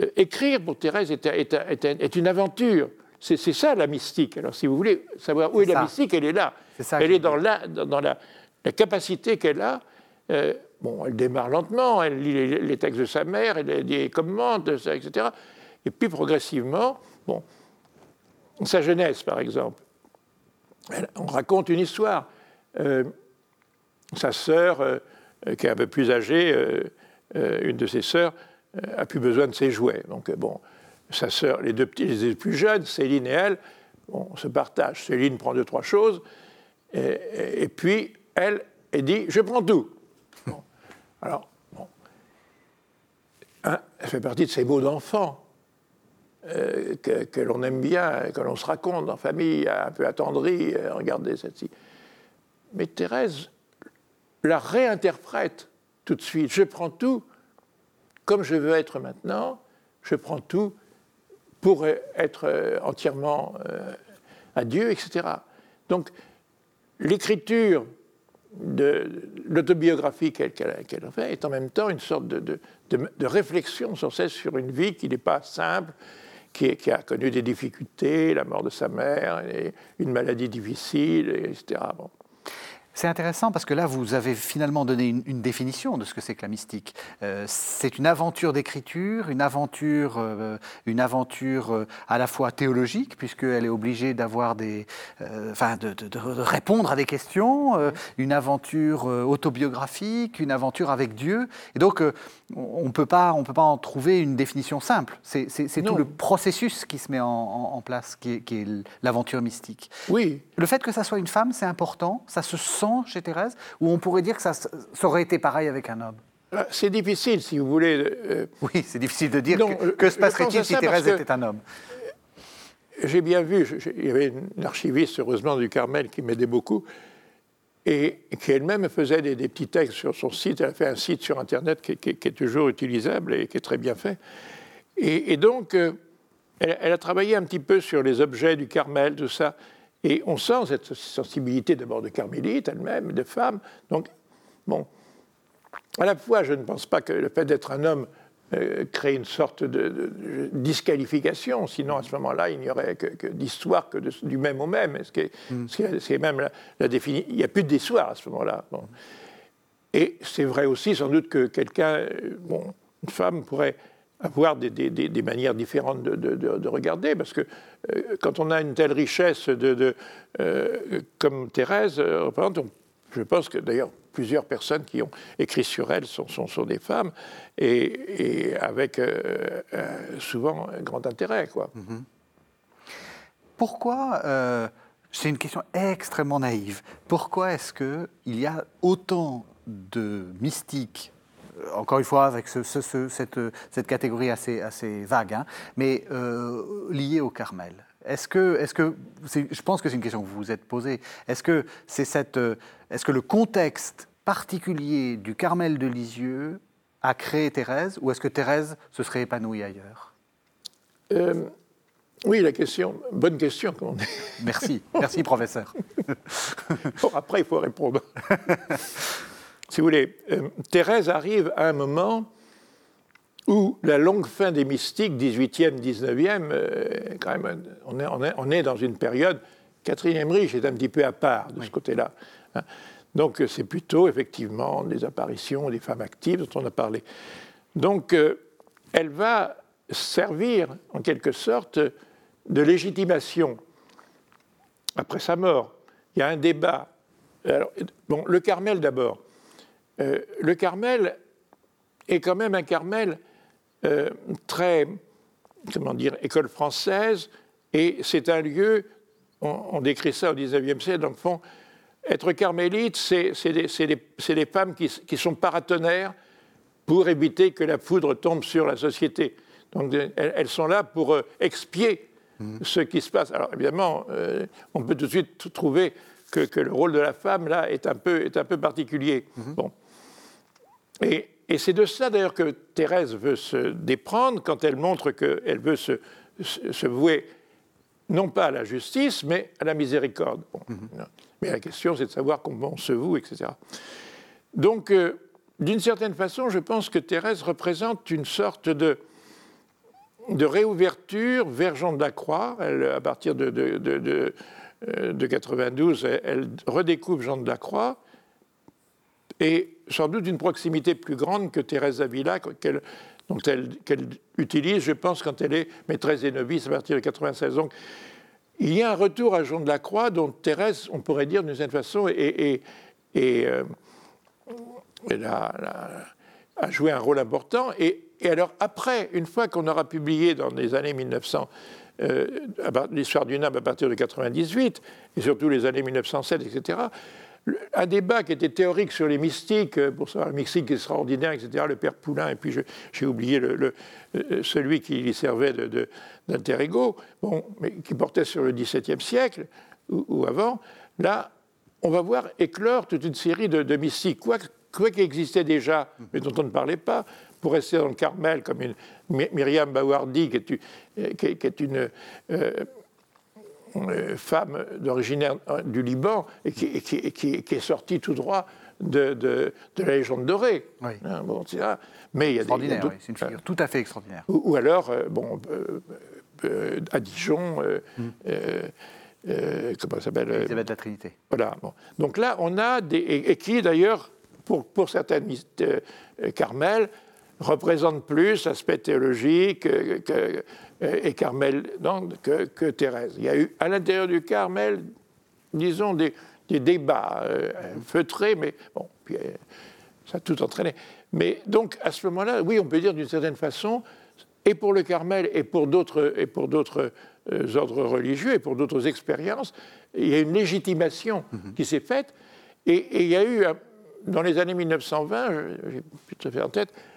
euh, écrire pour Thérèse est, est, une aventure. C'est ça la mystique. Alors si vous voulez savoir où est, la mystique, elle est là. elle est dans, la, dans la, capacité qu'elle a. Euh, bon, elle démarre lentement, elle lit les, textes de sa mère, elle les commente, etc. Et puis progressivement, bon, sa jeunesse par exemple, on raconte une histoire. Euh, sa sœur, euh, qui est un peu plus âgée, euh, une de ses sœurs, a plus besoin de ses jouets. Donc, bon, sa sœur, les deux petits, les plus jeunes, Céline et elle, on se partagent. Céline prend deux, trois choses, et, puis elle, elle dit Je prends tout. Alors, bon. elle fait partie de ces mots d'enfant. Euh, que, l'on aime bien, que l'on se raconte en famille, un peu attendri, euh, regardez celle-ci. Mais Thérèse la réinterprète tout de suite. Je prends tout comme je veux être maintenant, je prends tout pour être euh, entièrement à Dieu, etc. Donc, l'écriture de l'autobiographie qu'elle a fait est en même temps une sorte de, de réflexion sans cesse sur une vie qui n'est pas simple, qui, a connu des difficultés, la mort de sa mère, une maladie difficile, etc. C'est intéressant parce que là, vous avez finalement donné une, définition de ce que c'est que la mystique. Euh, c'est une aventure d'écriture, une aventure, euh, une aventure euh, à la fois théologique, puisqu'elle est obligée d'avoir des, enfin, de, répondre à des questions, une aventure autobiographique, une aventure avec Dieu. Et donc, on ne peut pas, on peut pas en trouver une définition simple. C'est tout le processus qui se met en, place, qui est, qui est l'aventure mystique. Oui. Le fait que ça soit une femme, c'est important. Ça se chez Thérèse Ou on pourrait dire que ça, aurait été pareil avec un homme? Ah, c'est difficile, si vous voulez. Euh, oui, c'est difficile de dire que, se passerait-il si Thérèse était un homme? J'ai bien vu, il y avait une archiviste, heureusement, du Carmel qui m'aidait beaucoup, et qui elle-même faisait des, petits textes sur son site. Elle a fait un site sur Internet qui, est toujours utilisable et qui est très bien fait. Et, donc, euh, elle, elle, a travaillé un petit peu sur les objets du Carmel, tout ça. Et on sent cette sensibilité d'abord de carmélite elle-même, de femme. Donc, bon, à la fois, je ne pense pas que le fait d'être un homme euh, crée une sorte de, disqualification, sinon à ce moment-là, il n'y aurait que, d'histoire que du même au même. Mm. C'est même la, la définition. Il n'y a plus d'histoire à ce moment-là. Bon. Et c'est vrai aussi, sans doute, que quelqu'un, euh, bon, une femme pourrait avoir des, des, des, manières différentes de, de, de, regarder, parce que euh, quand on a une telle richesse de, euh, comme Thérèse je pense que d'ailleurs plusieurs personnes qui ont écrit sur elle sont, des femmes, et, avec souvent un grand intérêt. Quoi. Mm-hmm. Pourquoi, c'est une question extrêmement naïve, pourquoi est-ce qu'il y a autant de mystiques encore une fois, avec cette, catégorie assez, assez vague, hein, mais euh, liée au Carmel? Est-ce que, est que je pense que c'est une question que vous vous êtes posée. Est-ce que c'est cette, est-ce que le contexte particulier du Carmel de Lisieux a créé Thérèse, ou est-ce que Thérèse se serait épanouie ailleurs? Euh, Oui, la question, bonne question. Merci, merci professeur. bon, après, il faut répondre. si vous voulez, euh, Thérèse arrive à un moment où la longue fin des mystiques, 18e, 19e, euh, quand même, on est, on, est, on est, dans une période, Catherine Emmerich est un petit peu à part de ce côté-là. Hein. Donc euh, c'est plutôt effectivement des apparitions des femmes actives dont on a parlé. Donc elle va servir en quelque sorte de légitimation après sa mort. Il y a un débat. bon, le Carmel d'abord. Euh, le Carmel est quand même un Carmel euh, très, comment dire, école française, et c'est un lieu, on, décrit ça au XIXe siècle, dans le fond, être carmélite, c'est des, femmes qui, sont paratonnerres pour éviter que la foudre tombe sur la société. Donc elles, sont là pour euh, expier mmh. ce qui se passe. Alors évidemment, on peut tout de suite trouver que, le rôle de la femme, là, est un peu, est un peu particulier. Mmh. Bon. Et, c'est de cela d'ailleurs que Thérèse veut se déprendre quand elle montre qu'elle veut se, vouer non pas à la justice, mais à la miséricorde. Mhm. Mais la question, c'est de savoir comment on se voue, etc. Donc, euh, d'une certaine façon, je pense que Thérèse représente une sorte de, de réouverture vers Jean de la Croix. Elle, à partir de, de, de 92, euh, elle redécouvre Jean de la Croix et sans doute d'une proximité plus grande que Thérèse Avila, qu'elle utilise, je pense, quand elle est maîtresse et novice à partir de 96. Donc, il y a un retour à Jean de la Croix dont Thérèse, on pourrait dire d'une certaine façon, euh, a, joué un rôle important. Et, alors, après, une fois qu'on aura publié dans les années 1900, euh, l'histoire du NAB à partir de 98, et surtout les années 1907, etc., un débat qui était théorique sur les mystiques, euh, pour savoir le mystique extraordinaire, etc., le père Poulain, et puis j'ai oublié le, euh, celui qui lui servait d'alter bon, mais qui portait sur le XVIIe siècle ou, avant, là, on va voir éclore toute une série de, mystiques, quoi, quoi existait déjà, mais dont on ne parlait pas, pour rester dans le Carmel, comme une Myriam Bawardi, qui est, une euh, euh, femme d'origine euh, du Liban et qui, est sortie tout droit de, la légende dorée. Oui. Hein, bon, mais il y a des, c'est une figure tout à fait extraordinaire. Ou, alors, euh, bon, à Dijon. Mm. comment ça s'appelle Elisabeth de la Trinité. Voilà. Donc là, on a des. Et, qui, d'ailleurs, pour, pour certaines Carmel, représente plus l'aspect théologique que, et Carmel que, que, Thérèse. Il y a eu à l'intérieur du Carmel, disons, des, des débats feutrés, mais bon, puis, ça a tout entraîné. Mais donc, à ce moment-là, oui, on peut dire d'une certaine façon, et pour le Carmel et pour d'autres, et pour d'autres euh, ordres religieux et pour d'autres expériences, il y a une légitimation mhm. qui s'est faite. Et, il y a eu, dans les années 1920, j'ai plus tout à fait en tête, euh,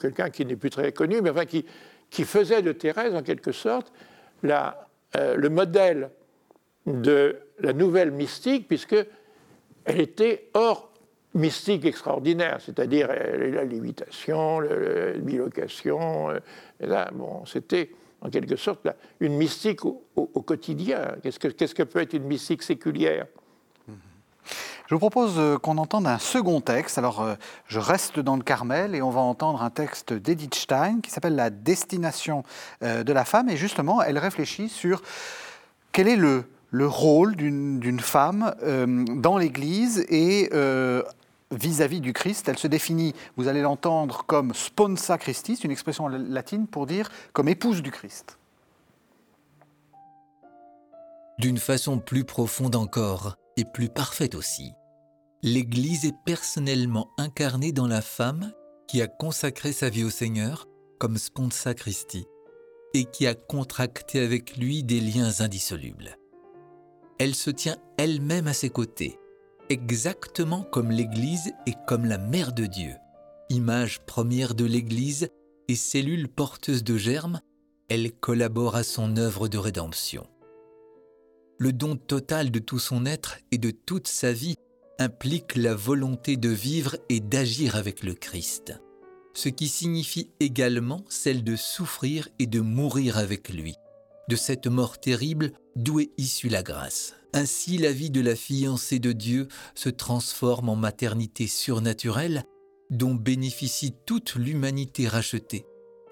quelqu'un qui n'est plus très connu, mais enfin qui, qui faisait de Thérèse, en quelque sorte, la, euh, le modèle de la nouvelle mystique, puisque elle était hors mystique extraordinaire, c'est-à-dire euh, la lévitation, la bilocation. Euh, bon, c'était en quelque sorte une mystique au, quotidien. Qu'est-ce que, qu'est-ce que peut être une mystique séculière? Je vous propose euh, qu'on entende un second texte. Alors, je reste dans le Carmel et on va entendre un texte d'Edith Stein qui s'appelle La destination de la femme. Et justement, elle réfléchit sur quel est le, le rôle d'une femme dans l'Église et vis-à-vis du Christ. Elle se définit, vous allez l'entendre, comme sponsa Christi, une expression latine pour dire comme épouse du Christ. D'une façon plus profonde encore, et plus parfaite aussi, l'Église est personnellement incarnée dans la femme qui a consacré sa vie au Seigneur comme sponsa Christi et qui a contracté avec lui des liens indissolubles. Elle se tient elle-même à ses côtés exactement comme l'Église et comme la Mère de Dieu. Image première de l'Église et cellule porteuse de germes, elle collabore à son œuvre de rédemption. Le don total de tout son être et de toute sa vie implique la volonté de vivre et d'agir avec le Christ, ce qui signifie également celle de souffrir et de mourir avec lui, de cette mort terrible d'où est issue la grâce. Ainsi la vie de la fiancée de Dieu se transforme en maternité surnaturelle dont bénéficie toute l'humanité rachetée,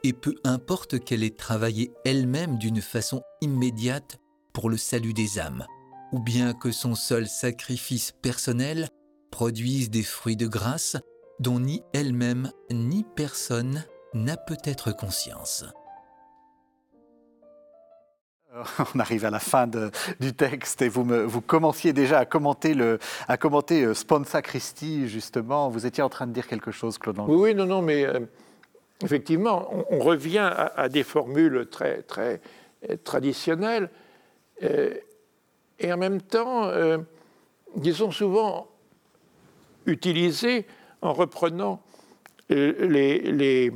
et peu importe qu'elle ait travaillé elle-même d'une façon immédiate pour le salut des âmes, ou bien que son seul sacrifice personnel produise des fruits de grâce dont ni elle-même ni personne n'a peut-être conscience. On arrive à la fin du texte et vous, vous commenciez déjà à commenter, le, à commenter euh, Sponsa Christi, justement. Vous étiez en train de dire quelque chose, Claude Oui, oui, non, non, mais euh, effectivement, on, revient à, des formules très, très euh, traditionnelles et en même temps, qui sont souvent utilisées en reprenant les, les,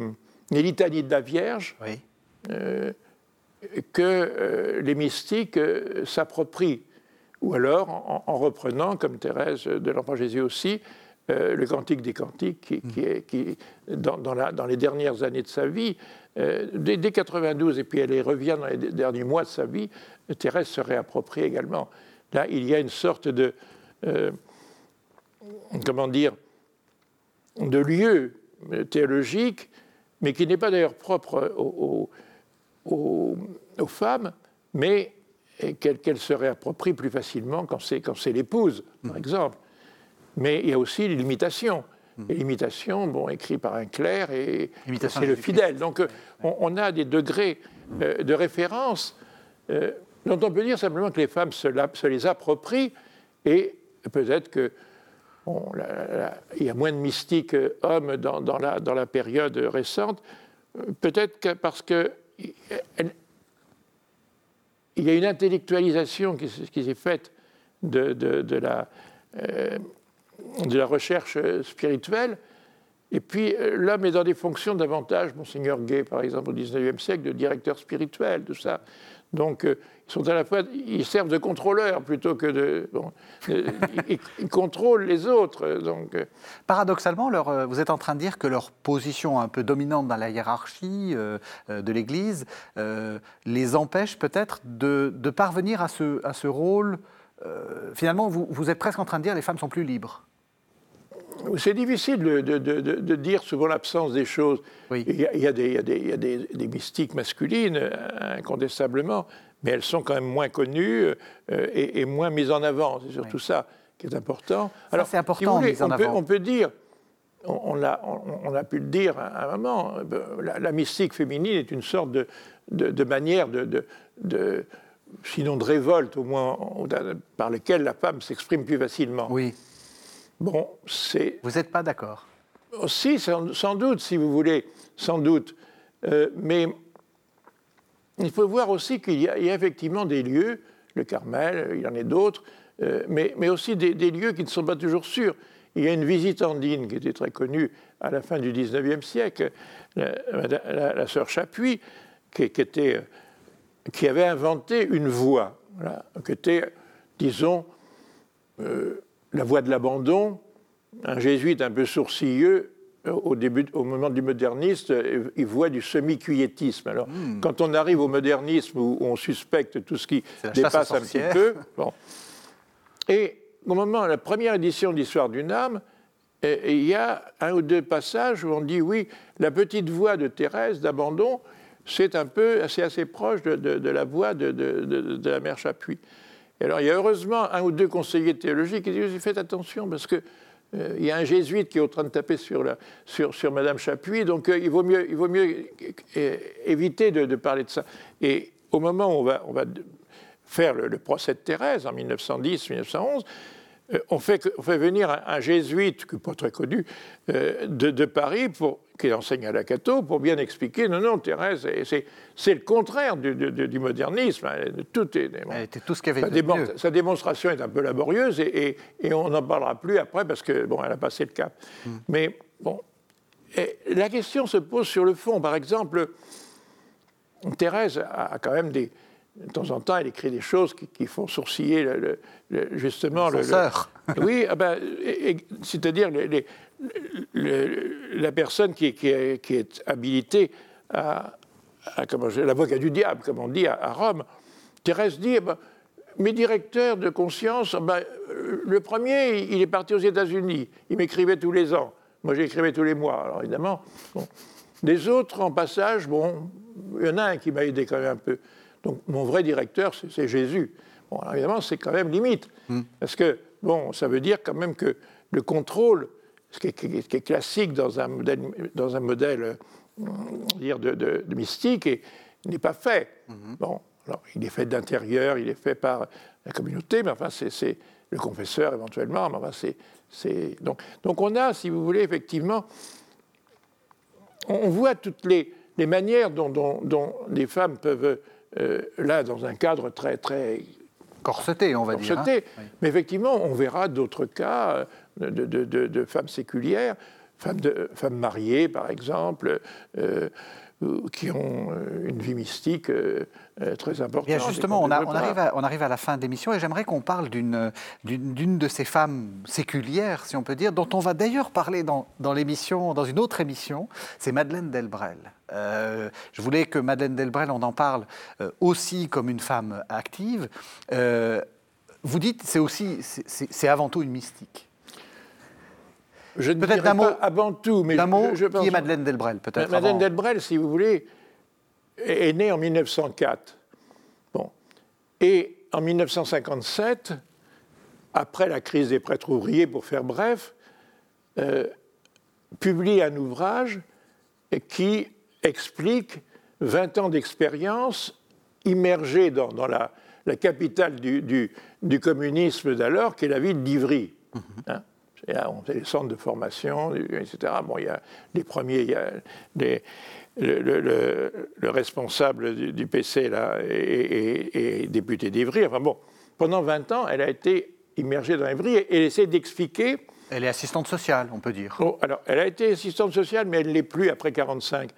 litanies de la Vierge. Oui que euh, les mystiques euh, s'approprient, ou alors en, reprenant, comme Thérèse de l'Enfant Jésus aussi, euh, le Cantique des Cantiques, qui, est, qui dans, la, dans, les dernières années de sa vie, dès, dès, 92, et puis elle revient dans les derniers mois de sa vie, Thérèse se réapproprie également. Là, il y a une sorte de, comment dire, de lieu théologique, mais qui n'est pas d'ailleurs propre au aux, femmes, mais qu'elles se réapproprient plus facilement quand c'est l'épouse, par mmh. exemple. Mais il y a aussi l'imitation. Mmh. Et l'imitation, bon, écrit par un clerc, et c'est le fidèle. Donc euh, on, a des degrés euh, de référence euh, dont on peut dire simplement que les femmes se, se les approprient, et peut-être que il y a moins de mystiques hommes dans, dans, la, dans la période récente, peut-être que parce que il y a une intellectualisation qui, s'est faite de, la, euh, de la recherche spirituelle. Et puis euh, l'homme est dans des fonctions davantage, Monseigneur Gay par exemple au XIXe siècle, de directeur spirituel, tout ça. Donc, euh, ils sont à la fois, ils servent de contrôleurs plutôt que de, ils, contrôlent les autres. Donc, euh. paradoxalement, euh, vous êtes en train de dire que leur position un peu dominante dans la hiérarchie de l'Église les empêche peut-être de, parvenir à ce, à ce rôle. finalement, vous, vous êtes presque en train de dire les femmes sont plus libres. C'est difficile de, dire souvent l'absence des choses. Il, y a, des, mystiques masculines, incontestablement, mais elles sont quand même moins connues euh, et, moins mises en avant. C'est surtout ça qui est important. Alors, c'est important, mise en on, avant. Peut, on peut dire, on, a, on, a, pu le dire à un moment, la, la mystique féminine est une sorte de, manière de, sinon de révolte, au moins par laquelle la femme s'exprime plus facilement. Oui. Bon, c'est. Vous n'êtes pas d'accord Si, sans, doute, si vous voulez, sans doute. Euh, mais il faut voir aussi qu'il y, a effectivement des lieux, le Carmel, il y en a d'autres, euh, mais, mais, aussi des, lieux qui ne sont pas toujours sûrs. Il y a une visite andine qui était très connue à la fin du XIXe siècle, la, sœur Chapuis, qui, était, qui, avait inventé une voie, qui était, disons, euh, la voie de l'abandon, un jésuite un peu sourcilleux, euh, au, début, au moment du moderniste, il voit du semi-quiétisme. Alors, hmm. quand on arrive au modernisme où on suspecte tout ce qui dépasse un petit peu, bon. Et au moment de la première édition de l'Histoire d'une âme, il y a un ou deux passages où on dit oui, la petite voix de Thérèse d'abandon, c'est un peu, c'est assez proche de, la voix de, de, la mère Chapuis alors, il y a heureusement un ou deux conseillers théologiques qui disent Faites attention, parce qu'il euh, y a un jésuite qui est en train de taper sur, la, sur, sur Madame Chapuis, donc euh, il, vaut mieux, il mieux éviter de, parler de ça. Et au moment où on va, faire le, procès de Thérèse, en 1910-1911, euh, on, fait, venir un, jésuite, pas très connu, de Paris, pour qui enseigne à la Cato, pour bien expliquer, non, non, Thérèse, c'est le contraire du, modernisme. Hein, tout est, Elle était tout ce qu'il y avait de mieux. Sa démonstration est un peu laborieuse et, on n'en parlera plus après parce que bon, elle a passé le cap. Hmm. Mais bon, la question se pose sur le fond. Par exemple, Thérèse a, quand même des, de temps en temps, elle écrit des choses qui, font sourciller le, justement le. le oui, ah ben, c'est-à-dire les, la personne qui, est habilitée à, l'avocat du diable, comme on dit à, Rome, Thérèse dit eh ben, mes directeurs de conscience, eh ben, le premier, il est parti aux États-Unis, il m'écrivait tous les ans, moi j'écrivais tous les mois, alors évidemment. Des autres, en passage, bon, il y en a un qui m'a aidé quand même un peu. Donc mon vrai directeur, c'est Jésus. Bon, évidemment, c'est quand même limite, hmm. parce que, bon, ça veut dire quand même que le contrôle ce qui est, classique dans un modèle, dans un modèle euh, dire de, mystique, et n'est pas fait. Mhm. Bon, alors, il est fait d'intérieur, il est fait par la communauté, mais enfin, c'est le confesseur éventuellement, mais enfin, c'est. Donc, donc, on a, si vous voulez, effectivement, on voit toutes les, les manières dont, dont, les femmes peuvent, euh, là, dans un cadre très, très corseté, on va dire. Hein. Mais effectivement, on verra d'autres cas de, femmes séculières, femmes, femmes, mariées par exemple, euh, qui ont euh, une vie mystique euh, très importante. Bien justement, on, arrive à, on, arrive à, la fin de l'émission et j'aimerais qu'on parle d'une de ces femmes séculières, si on peut dire, dont on va d'ailleurs parler dans, dans l'émission, dans une autre émission, c'est Madeleine Delbrel. je voulais que Madeleine Delbrel, on en parle aussi comme une femme active. vous dites, c'est aussi, c'est avant tout une mystique. Je ne peut-être mot, avant tout, mais je, je pense, qui est Madeleine Delbrel, peut-être. Madeleine Delbrel, si vous voulez, est née en 1904. Bon. Et en 1957, après la crise des prêtres ouvriers, pour faire bref, euh, publie un ouvrage qui explique 20 ans d'expérience immergée dans, la, capitale du, communisme d'alors, qui est la ville d'Ivry. Mm-hmm. Hein. Et là, on fait des centres de formation, etc. Bon, il y a les premiers, il y a le, responsable du, PC là, est, député d'Ivry. Enfin bon, pendant 20 ans, elle a été immergée dans Ivry et elle essaie d'expliquer. Elle est assistante sociale, on peut dire. Oh, alors, elle a été assistante sociale, mais elle ne l'est plus après 45.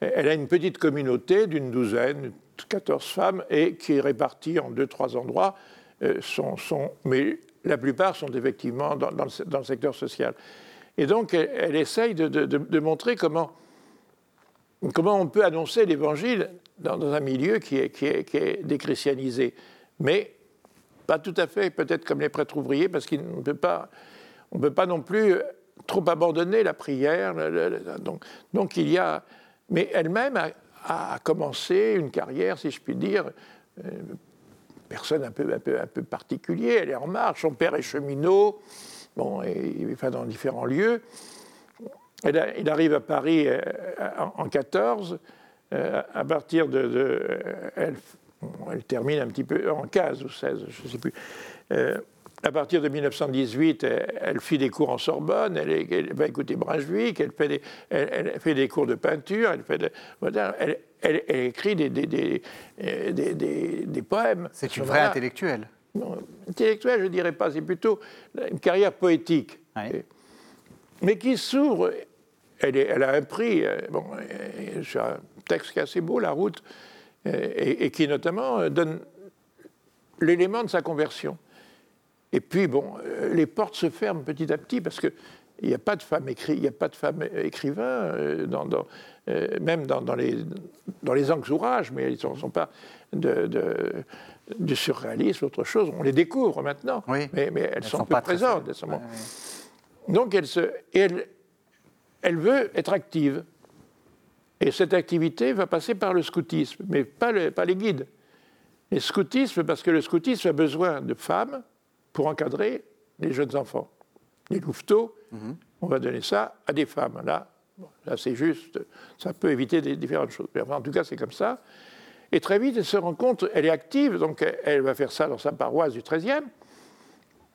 Elle a une petite communauté d'une douzaine, 14 femmes, et qui est répartie en deux, trois endroits. Euh, sont, sont, mais la plupart sont effectivement dans, le, secteur social. Et donc, elle, essaye de, montrer comment, on peut annoncer l'Évangile dans, un milieu qui est, déchristianisé. Mais pas tout à fait, peut-être comme les prêtres ouvriers, parce qu'on ne peut pas, non plus trop abandonné la prière. donc, donc, il y a. Mais elle-même a, commencé une carrière, si je puis dire, euh, personne un peu, un, peu, un peu particulier. Elle est en marche. Son père est cheminot, bon, et, enfin, dans différents lieux. Elle, il arrive à Paris euh, en, 14. Euh, à partir de. elle, elle, termine un petit peu en 15 ou 16, je ne sais plus à partir de 1918, elle, fit des cours en Sorbonne, elle, va écouter Brunswick, elle fait, des, elle, fait des cours de peinture, elle, fait écrit des, des, des poèmes. C'est une vraie intellectuelle. intellectuelle, je ne dirais pas, c'est plutôt une carrière poétique. Mais qui s'ouvre, elle, a un prix, euh, bon, c'est un texte qui est assez beau, La route, et qui notamment donne l'élément de sa conversion. Et puis, bon, euh, les portes se ferment petit à petit parce qu'il n'y a pas de femmes écri il a pas de femmes écrivains, euh, dans, euh, même dans, les, dans les mais ils ne sont, pas de, du surréalisme, autre chose. On les découvre maintenant, mais, mais, elles, sont, pas présentes. Donc, elle, se, elle, elle veut être active. Et cette activité va passer par le scoutisme, mais pas, le, pas les guides. Le scoutisme, parce que le scoutisme a besoin de femmes pour encadrer les jeunes enfants. Les louveteaux, mhm. on va donner ça à des femmes. Là, là c'est juste, ça peut éviter des différentes choses. Mais en tout cas, c'est comme ça. Et très vite, elle se rend compte, elle est active, donc elle va faire ça dans sa paroisse du 13e.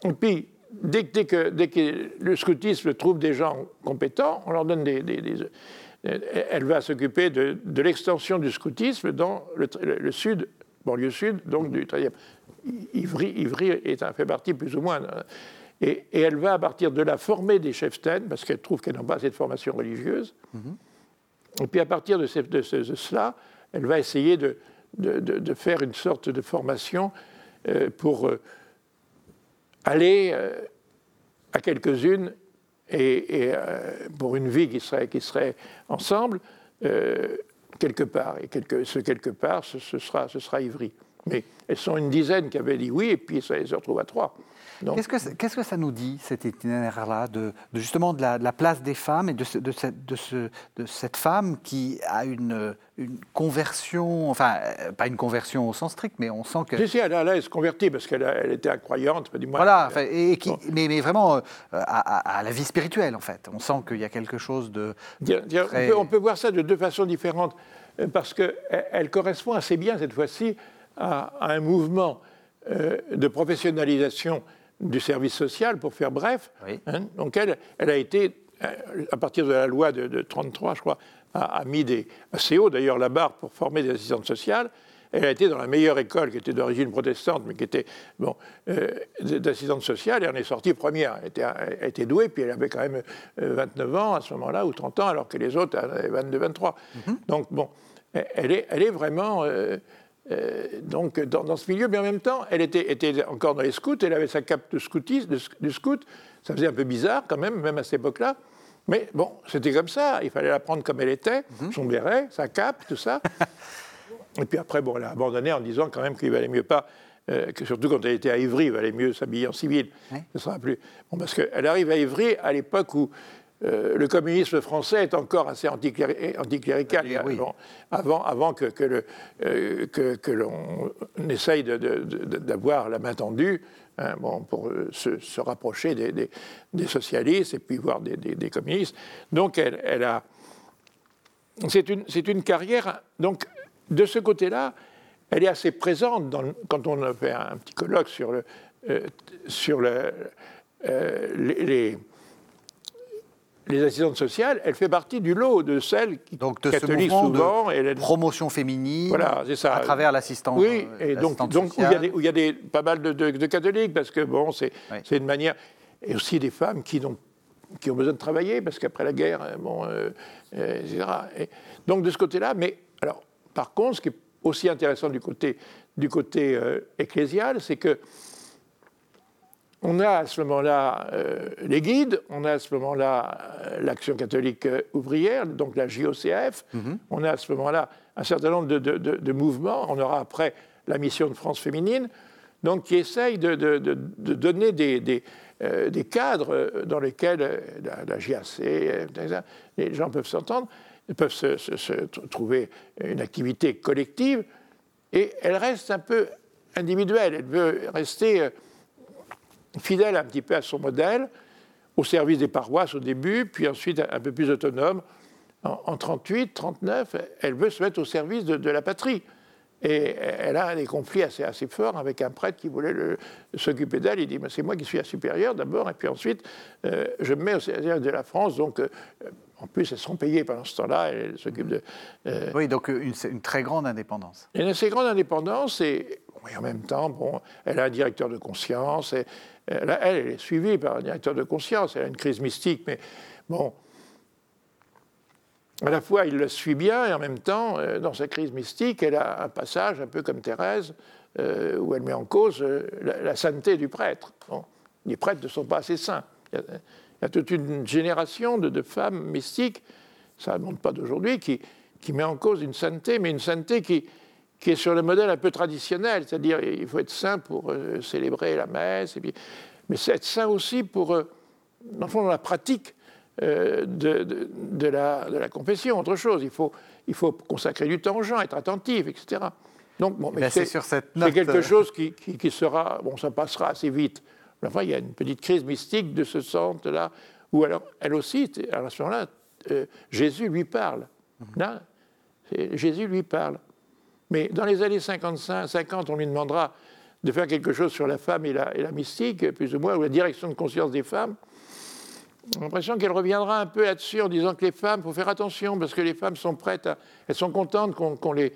Et puis, dès, que, dès que le scoutisme trouve des gens compétents, on leur donne des. elle va s'occuper de, l'extension du scoutisme dans le, le sud, banlieue sud, donc du 13e. Ivry, Ivry est fait partie plus ou moins. Euh, et, elle va, à partir de là, former des chefs parce qu'elle trouve qu'elle n'a pas cette formation religieuse. Mm-hmm. Et puis, à partir de, cela, elle va essayer de, de, faire une sorte de formation euh, pour euh, aller à quelques-unes et, pour une vie qui serait, qui serait ensemble, quelque part. Et quelque, ce quelque part, ce, sera, ce sera Ivry. Mais elles sont une dizaine qui avaient dit oui, et puis ça se retrouve à trois. Qu'est-ce que, qu'est-ce que ça nous dit, cet itinéraire-là, de, justement de la, place des femmes et de, de, cette, ce, femme qui a une, une conversion, enfin, euh, pas une conversion au sens strict, mais on sent que... Si, si, elle, elle, se convertit parce qu'elle elle était incroyante, du moins. Voilà, et qui, mais, mais, vraiment euh, à, la vie spirituelle, en fait. On sent qu'il y a quelque chose de... on, peut, on, peut, voir ça de deux façons différentes, euh, parce qu'elle correspond assez bien, cette fois-ci, à, un mouvement euh, de professionnalisation du service social, pour faire bref. Hein. donc elle, elle a été, euh, à partir de la loi de, 1933, je crois, a, mis des, assez haut d'ailleurs la barre pour former des assistantes sociales. Elle a été dans la meilleure école, qui était d'origine protestante, mais qui était bon, euh, d'assistante sociale, et elle est sortie première. Elle était, était, douée, puis elle avait quand même 29 ans à ce moment-là, ou 30 ans, alors que les autres avaient 22, 23. Mm-hmm. Donc, bon, elle est, elle est vraiment euh, donc dans, ce milieu, mais en même temps, elle était, était, encore dans les scouts, elle avait sa cape de scoutisme, de, scout, ça faisait un peu bizarre quand même, même à cette époque-là. Mais bon, c'était comme ça, il fallait la prendre comme elle était, mhm. son béret, sa cape, tout ça. Et puis après, bon, elle a abandonné en disant quand même qu'il valait mieux pas, euh, que surtout quand elle était à Ivry, il valait mieux s'habiller en civil. Ce sera plus. Bon, parce qu'elle arrive à Ivry à l'époque où euh, le communisme français est encore assez anticlérical, avant, avant que, que, euh, que, l'on essaye d'avoir la main tendue hein, bon, pour euh, se, rapprocher des, des, socialistes et puis voir des, communistes. Donc elle, elle a... C'est une, une, carrière... Donc de ce côté-là, elle est assez présente dans, quand on a fait un petit colloque sur, le, sur le, les les assistantes sociales, elle fait partie du lot de celles qui donc de catholiques souvent, et promotion féminine, voilà, ça. à travers l'assistance. Oui, et donc, donc où, il y a des, où il y a des, pas mal de, catholiques parce que bon, c'est une manière et aussi des femmes qui ont qui ont besoin de travailler parce qu'après la guerre, euh, bon, euh, euh, etc. Et donc de ce côté-là, mais alors par contre, ce qui est aussi intéressant du côté du côté ecclésial, c'est que on a à ce moment-là euh, les guides, on a à ce moment-là euh, l'Action catholique euh, ouvrière, donc la JOCF, mhm. on a à ce moment-là un certain nombre de, mouvements, on aura après la mission de France féminine, donc qui essaye de, donner des, des cadres dans lesquels la, GAC, les gens peuvent s'entendre, peuvent se, trouver une activité collective, et elle reste un peu individuelle. Elle veut rester fidèle un petit peu à son modèle, au service des paroisses au début, puis ensuite un peu plus autonome. En, 38, 39, elle veut se mettre au service de, la patrie. Et elle a des conflits assez, assez forts avec un prêtre qui voulait s'occuper d'elle. Il dit C'est moi qui suis la supérieure d'abord, et puis ensuite, euh, je me mets au service de la France. Donc, euh, en plus, elles sont payées pendant ce temps-là. Elle s'occupe de. Euh, oui, donc une, une, très grande indépendance. Une assez grande indépendance, et, en même temps, bon, elle a un directeur de conscience. Et, elle, elle, est suivie par un directeur de conscience, elle a une crise mystique, mais bon, à la fois il le suit bien et en même temps, euh, dans sa crise mystique, elle a un passage un peu comme Thérèse, euh, où elle met en cause euh, la, sainteté du prêtre. les prêtres ne sont pas assez saints. Il y a, toute une génération de, femmes mystiques, ça ne monte pas d'aujourd'hui, qui, qui met en cause une sainteté, mais une sainteté qui, qui est sur le modèle un peu traditionnel, c'est-à-dire il faut être saint pour euh, célébrer la messe, et puis, mais c'est être saint aussi pour, euh, dans la pratique euh, de, de, la, de, la, confession, autre chose. Il faut, il faut consacrer du temps aux gens, être attentif, etc. Donc, bon, mais c'est cette quelque chose qui, qui, sera, bon, ça passera assez vite. Enfin, il y a une petite crise mystique de ce centre-là, où alors, elle aussi, à ce moment-là, Jésus lui parle. Là, Jésus lui parle. Mais dans les années 55, 50, on lui demandera de faire quelque chose sur la femme et la, et la mystique, plus ou moins, ou la direction de conscience des femmes. J'ai l'impression qu'elle reviendra un peu là-dessus en disant que les femmes, il faut faire attention, parce que les femmes sont prêtes, à, elles sont contentes qu'on les,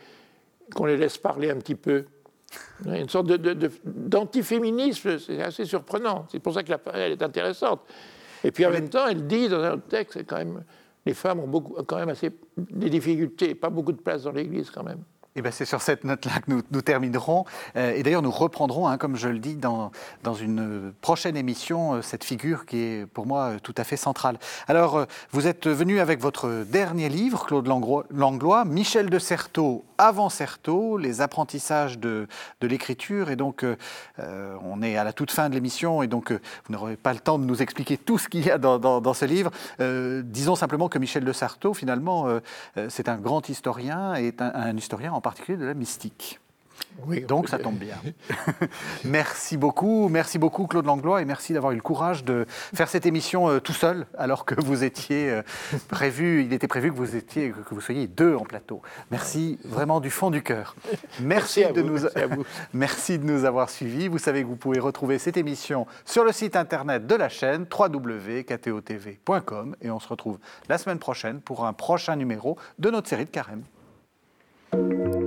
laisse parler un petit peu. Une sorte d'antiféminisme, c'est assez surprenant. C'est pour ça que elle est intéressante. Et puis en même temps, elle dit dans un autre texte, quand même, les femmes ont beaucoup, quand même assez des difficultés, pas beaucoup de place dans l'Église quand même. Eh ben, c'est sur cette note-là que nous, terminerons. Euh, et d'ailleurs, nous reprendrons, hein, comme je le dis, dans, dans une prochaine émission, euh, cette figure qui est pour moi euh, tout à fait centrale. Alors, vous êtes venu avec votre dernier livre, Claude Langlois, Michel de Certeau, avant Certeau, les apprentissages de, de l'écriture. Et donc, on est à la toute fin de l'émission, et donc vous n'aurez pas le temps de nous expliquer tout ce qu'il y a dans, dans, ce livre. disons simplement que Michel de Certeau, finalement, c'est un grand historien et un, un historien en en particulier de la mystique. Oui, Donc ça tombe bien. merci beaucoup, merci beaucoup Claude Langlois et merci d'avoir eu le courage de faire cette émission euh, tout seul alors que vous étiez euh, prévu, il était prévu que vous étiez, que vous soyez deux en plateau. Merci vraiment du fond du cœur. Merci, de nous, merci de nous avoir suivis. Vous savez que vous pouvez retrouver cette émission sur le site internet de la chaîne www.ktotv.com et on se retrouve la semaine prochaine pour un prochain numéro de notre série de Carême. Thank you.